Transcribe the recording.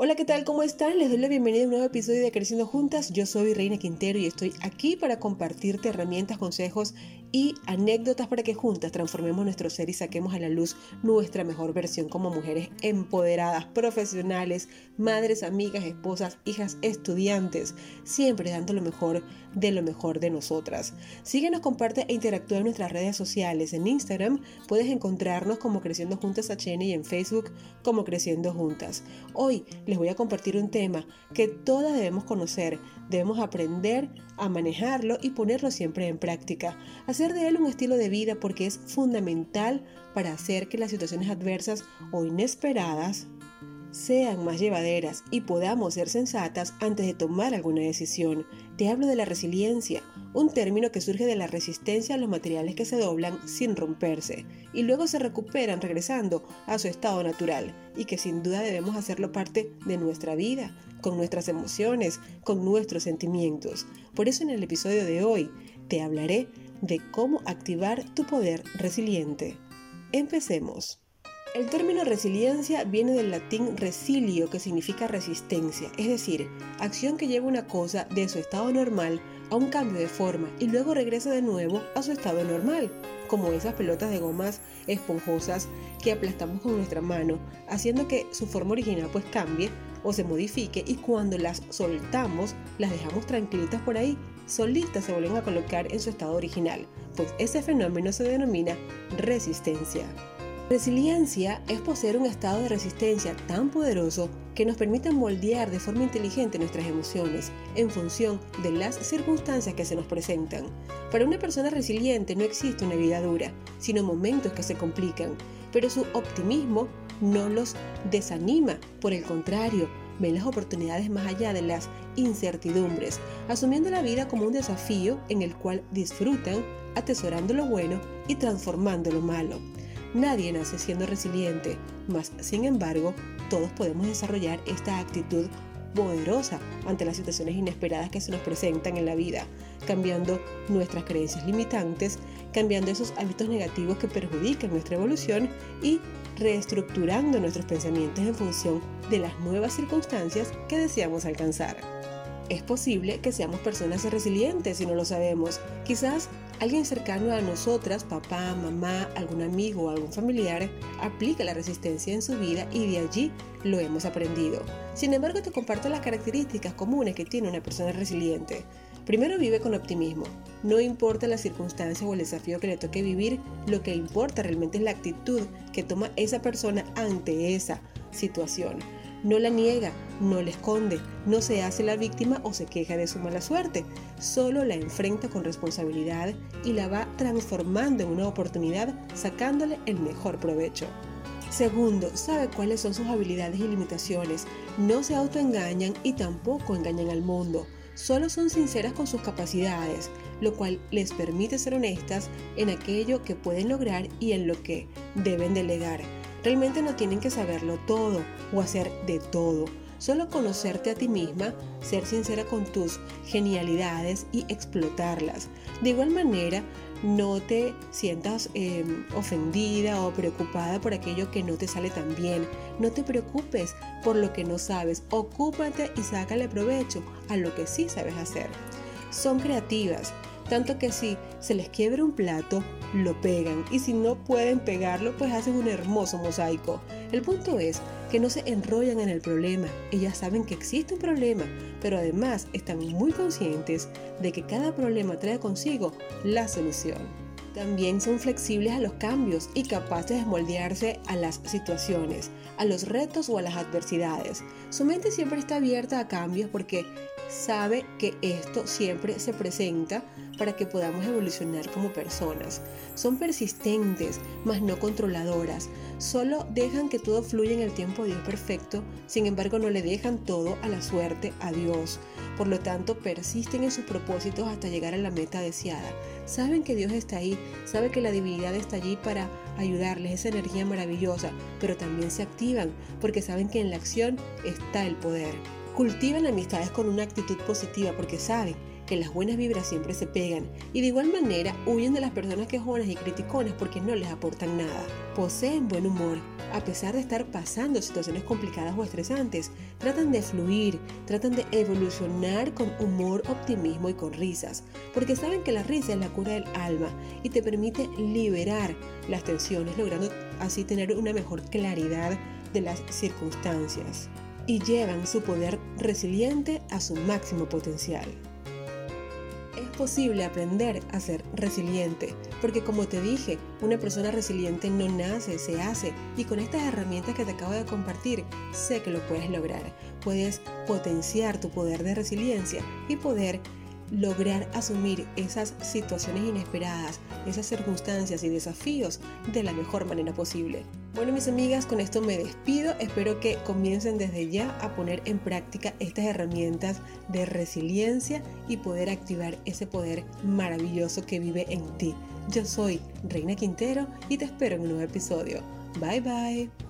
Hola, ¿qué tal? ¿Cómo están? Les doy la bienvenida a un nuevo episodio de Creciendo Juntas. Yo soy Reina Quintero y estoy aquí para compartirte herramientas, consejos y anécdotas para que juntas transformemos nuestro ser y saquemos a la luz nuestra mejor versión como mujeres empoderadas, profesionales, madres, amigas, esposas, hijas, estudiantes, siempre dando lo mejor de lo mejor de nosotras. Síguenos, comparte e interactúa en nuestras redes sociales. En Instagram puedes encontrarnos como Creciendo Juntas HN y en Facebook como Creciendo Juntas. Hoy les voy a compartir un tema que todas debemos conocer, debemos aprender a manejarlo y ponerlo siempre en práctica. Hacer de él un estilo de vida porque es fundamental para hacer que las situaciones adversas o inesperadas sean más llevaderas y podamos ser sensatas antes de tomar alguna decisión. Te hablo de la resiliencia, un término que surge de la resistencia a los materiales que se doblan sin romperse y luego se recuperan regresando a su estado natural y que sin duda debemos hacerlo parte de nuestra vida, con nuestras emociones, con nuestros sentimientos. Por eso en el episodio de hoy te hablaré de cómo activar tu poder resiliente. Empecemos. El término resiliencia viene del latín resilio, que significa resistencia, es decir, acción que lleva una cosa de su estado normal a un cambio de forma y luego regresa de nuevo a su estado normal, como esas pelotas de gomas esponjosas que aplastamos con nuestra mano, haciendo que su forma original pues cambie o se modifique y cuando las soltamos, las dejamos tranquilitas por ahí, solitas se vuelven a colocar en su estado original, pues ese fenómeno se denomina resistencia. Resiliencia es poseer un estado de resistencia tan poderoso que nos permite moldear de forma inteligente nuestras emociones en función de las circunstancias que se nos presentan. Para una persona resiliente no existe una vida dura, sino momentos que se complican, pero su optimismo no los desanima, por el contrario, ven las oportunidades más allá de las incertidumbres, asumiendo la vida como un desafío en el cual disfrutan, atesorando lo bueno y transformando lo malo. Nadie nace siendo resiliente, mas sin embargo, todos podemos desarrollar esta actitud poderosa ante las situaciones inesperadas que se nos presentan en la vida, cambiando nuestras creencias limitantes, cambiando esos hábitos negativos que perjudican nuestra evolución y reestructurando nuestros pensamientos en función de las nuevas circunstancias que deseamos alcanzar. Es posible que seamos personas resilientes si no lo sabemos. Quizás alguien cercano a nosotras, papá, mamá, algún amigo o algún familiar, aplica la resistencia en su vida y de allí lo hemos aprendido. Sin embargo, te comparto las características comunes que tiene una persona resiliente. Primero vive con optimismo. No importa la circunstancia o el desafío que le toque vivir, lo que importa realmente es la actitud que toma esa persona ante esa situación. No la niega, no la esconde, no se hace la víctima o se queja de su mala suerte, solo la enfrenta con responsabilidad y la va transformando en una oportunidad sacándole el mejor provecho. Segundo, sabe cuáles son sus habilidades y limitaciones, no se autoengañan y tampoco engañan al mundo, solo son sinceras con sus capacidades, lo cual les permite ser honestas en aquello que pueden lograr y en lo que deben delegar Realmente no tienen que saberlo todo o hacer de todo. Solo conocerte a ti misma, ser sincera con tus genialidades y explotarlas. De igual manera, no te sientas em, ofendida o preocupada por aquello que no te sale tan bien. No te preocupes por lo que no sabes. Ocúpate y sácale provecho a lo que sí sabes hacer. Son creativas, tanto que si se les quiebra un plato, lo pegan y si no pueden pegarlo, pues hacen un hermoso mosaico. El punto es que no se enrollan en el problema, ellas saben que existe un problema, pero además están muy conscientes de que cada problema trae consigo la solución. También son flexibles a los cambios y capaces de moldearse a las situaciones, a los retos o a las adversidades. Su mente siempre está abierta a cambios porque sabe que esto siempre se presenta para que podamos evolucionar como personas. Son persistentes, mas no controladoras. Solo dejan que todo fluya en el tiempo de Dios perfecto, sin embargo no le dejan todo a la suerte a Dios. Por lo tanto, persisten en sus propósitos hasta llegar a la meta deseada. Saben que Dios está ahí, saben que la divinidad está allí para ayudarles, esa energía maravillosa, pero también se activan porque saben que en la acción está el poder. Cultivan amistades con una actitud positiva porque saben que las buenas vibras siempre se pegan y de igual manera huyen de las personas quejonas y criticonas porque no les aportan nada. Poseen buen humor, a pesar de estar pasando situaciones complicadas o estresantes, tratan de fluir, tratan de evolucionar con humor, optimismo y con risas, porque saben que la risa es la cura del alma y te permite liberar las tensiones, logrando así tener una mejor claridad de las circunstancias y llevan su poder resiliente a su máximo potencial. Es posible aprender a ser resiliente, porque como te dije, una persona resiliente no nace, se hace, y con estas herramientas que te acabo de compartir, sé que lo puedes lograr. Puedes potenciar tu poder de resiliencia y poder lograr asumir esas situaciones inesperadas, esas circunstancias y desafíos de la mejor manera posible. Bueno, mis amigas, con esto me despido. Espero que comiencen desde ya a poner en práctica estas herramientas de resiliencia y poder activar ese poder maravilloso que vive en ti. Yo soy Reina Quintero y te espero en un nuevo episodio. Bye bye.